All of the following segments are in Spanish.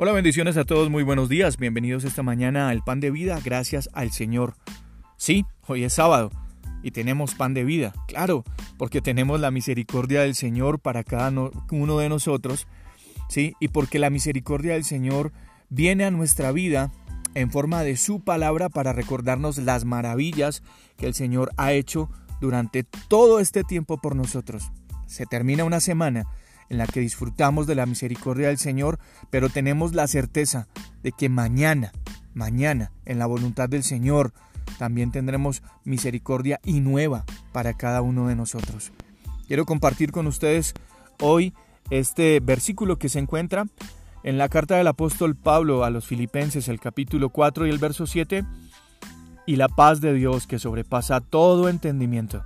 Hola, bendiciones a todos, muy buenos días. Bienvenidos esta mañana al Pan de Vida, gracias al Señor. Sí, hoy es sábado y tenemos pan de vida, claro, porque tenemos la misericordia del Señor para cada uno de nosotros, sí, y porque la misericordia del Señor viene a nuestra vida en forma de su palabra para recordarnos las maravillas que el Señor ha hecho durante todo este tiempo por nosotros. Se termina una semana en la que disfrutamos de la misericordia del Señor, pero tenemos la certeza de que mañana, mañana, en la voluntad del Señor, también tendremos misericordia y nueva para cada uno de nosotros. Quiero compartir con ustedes hoy este versículo que se encuentra en la carta del apóstol Pablo a los filipenses, el capítulo 4 y el verso 7, y la paz de Dios que sobrepasa todo entendimiento,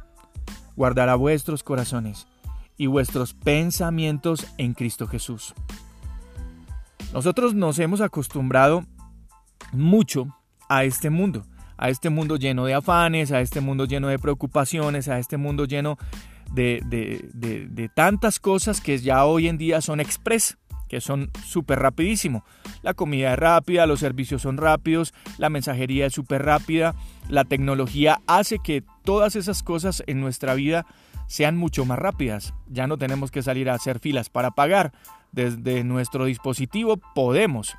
guardará vuestros corazones y vuestros pensamientos en Cristo Jesús. Nosotros nos hemos acostumbrado mucho a este mundo, a este mundo lleno de afanes, a este mundo lleno de preocupaciones, a este mundo lleno de, de, tantas cosas que ya hoy en día son express, que son súper rapidísimo. La comida es rápida, los servicios son rápidos, la mensajería es súper rápida, la tecnología hace que todas esas cosas en nuestra vida sean mucho más rápidas. Ya no tenemos que salir a hacer filas para pagar. Desde nuestro dispositivo podemos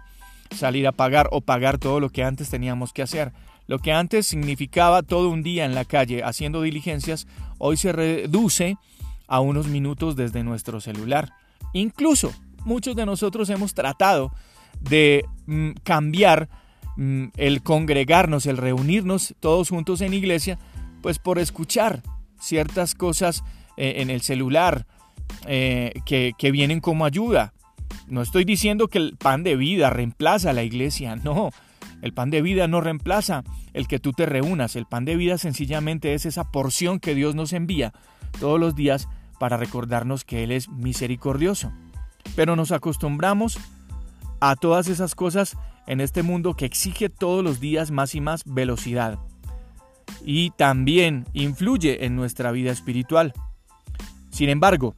salir a pagar o pagar todo lo que antes teníamos que hacer. Lo que antes significaba todo un día en la calle haciendo diligencias, hoy se reduce a unos minutos desde nuestro celular. Incluso muchos de nosotros hemos tratado de mm, cambiar mm, el congregarnos, el reunirnos todos juntos en iglesia, pues por escuchar ciertas cosas eh, en el celular eh, que, que vienen como ayuda. No estoy diciendo que el pan de vida reemplaza a la iglesia, no. El pan de vida no reemplaza el que tú te reúnas. El pan de vida sencillamente es esa porción que Dios nos envía todos los días para recordarnos que Él es misericordioso. Pero nos acostumbramos a todas esas cosas en este mundo que exige todos los días más y más velocidad y también influye en nuestra vida espiritual. Sin embargo,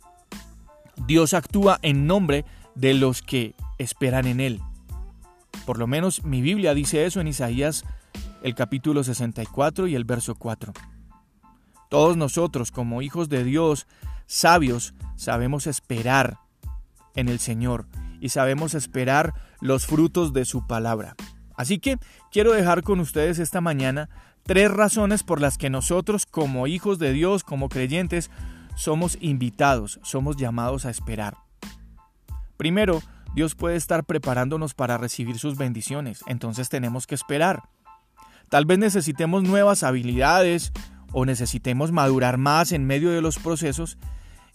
Dios actúa en nombre de los que esperan en Él. Por lo menos mi Biblia dice eso en Isaías el capítulo 64 y el verso 4. Todos nosotros como hijos de Dios, sabios, sabemos esperar en el Señor y sabemos esperar los frutos de su palabra. Así que quiero dejar con ustedes esta mañana tres razones por las que nosotros como hijos de Dios, como creyentes, somos invitados, somos llamados a esperar. Primero, Dios puede estar preparándonos para recibir sus bendiciones, entonces tenemos que esperar. Tal vez necesitemos nuevas habilidades o necesitemos madurar más en medio de los procesos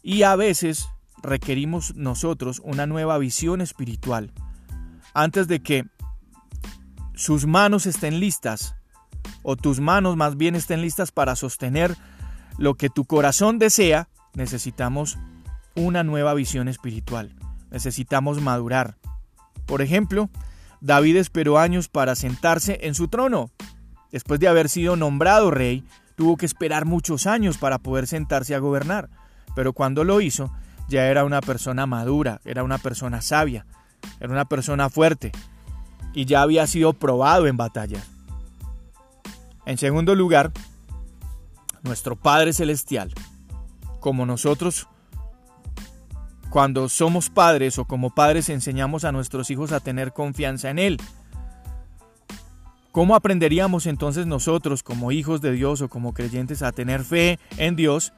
y a veces requerimos nosotros una nueva visión espiritual antes de que sus manos estén listas o tus manos más bien estén listas para sostener lo que tu corazón desea, necesitamos una nueva visión espiritual. Necesitamos madurar. Por ejemplo, David esperó años para sentarse en su trono. Después de haber sido nombrado rey, tuvo que esperar muchos años para poder sentarse a gobernar. Pero cuando lo hizo, ya era una persona madura, era una persona sabia, era una persona fuerte y ya había sido probado en batalla. En segundo lugar, nuestro Padre Celestial, como nosotros cuando somos padres o como padres enseñamos a nuestros hijos a tener confianza en Él. ¿Cómo aprenderíamos entonces nosotros como hijos de Dios o como creyentes a tener fe en Dios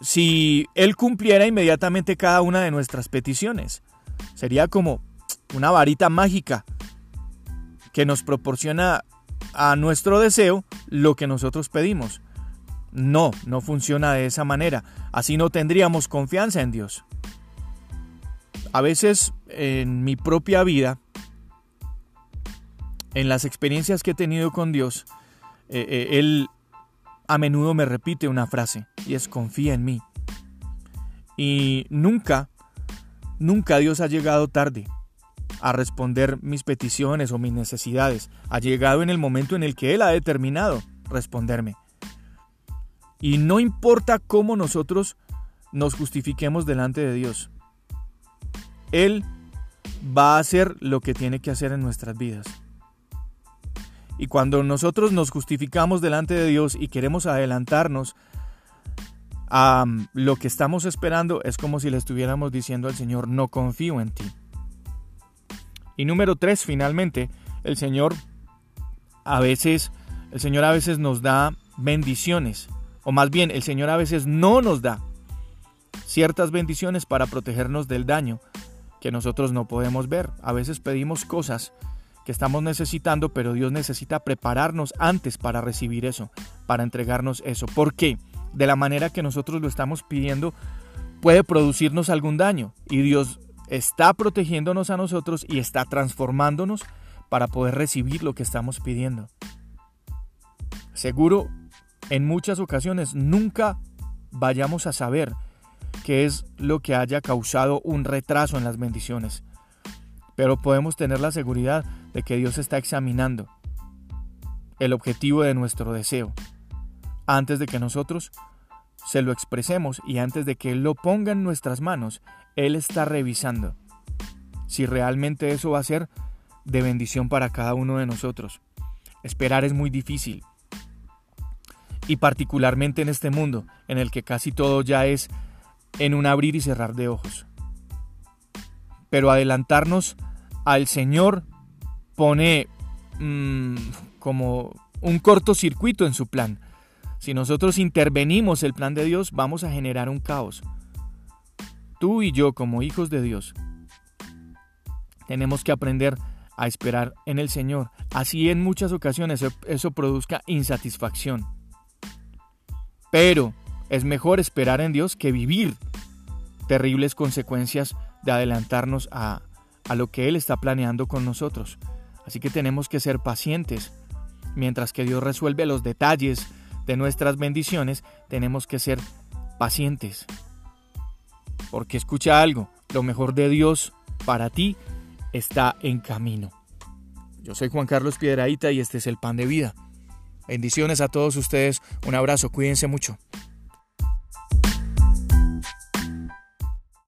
si Él cumpliera inmediatamente cada una de nuestras peticiones? Sería como una varita mágica que nos proporciona a nuestro deseo lo que nosotros pedimos. No, no funciona de esa manera. Así no tendríamos confianza en Dios. A veces en mi propia vida, en las experiencias que he tenido con Dios, eh, eh, Él a menudo me repite una frase y es confía en mí. Y nunca, nunca Dios ha llegado tarde a responder mis peticiones o mis necesidades. Ha llegado en el momento en el que Él ha determinado responderme. Y no importa cómo nosotros nos justifiquemos delante de Dios. Él va a hacer lo que tiene que hacer en nuestras vidas. Y cuando nosotros nos justificamos delante de Dios y queremos adelantarnos a lo que estamos esperando, es como si le estuviéramos diciendo al Señor, no confío en ti. Y número tres, finalmente, el Señor a veces, el Señor a veces nos da bendiciones, o más bien, el Señor a veces no nos da ciertas bendiciones para protegernos del daño que nosotros no podemos ver. A veces pedimos cosas que estamos necesitando, pero Dios necesita prepararnos antes para recibir eso, para entregarnos eso. ¿Por qué? De la manera que nosotros lo estamos pidiendo, puede producirnos algún daño. Y Dios está protegiéndonos a nosotros y está transformándonos para poder recibir lo que estamos pidiendo. Seguro, en muchas ocasiones nunca vayamos a saber qué es lo que haya causado un retraso en las bendiciones. Pero podemos tener la seguridad de que Dios está examinando el objetivo de nuestro deseo antes de que nosotros se lo expresemos y antes de que Él lo ponga en nuestras manos, Él está revisando si realmente eso va a ser de bendición para cada uno de nosotros. Esperar es muy difícil. Y particularmente en este mundo, en el que casi todo ya es en un abrir y cerrar de ojos. Pero adelantarnos al Señor pone mm, como un cortocircuito en su plan. Si nosotros intervenimos el plan de Dios, vamos a generar un caos. Tú y yo, como hijos de Dios, tenemos que aprender a esperar en el Señor. Así en muchas ocasiones eso produzca insatisfacción. Pero es mejor esperar en Dios que vivir terribles consecuencias de adelantarnos a, a lo que Él está planeando con nosotros. Así que tenemos que ser pacientes. Mientras que Dios resuelve los detalles de nuestras bendiciones, tenemos que ser pacientes. Porque escucha algo, lo mejor de Dios para ti está en camino. Yo soy Juan Carlos Piedraíta y este es el Pan de Vida. Bendiciones a todos ustedes, un abrazo, cuídense mucho.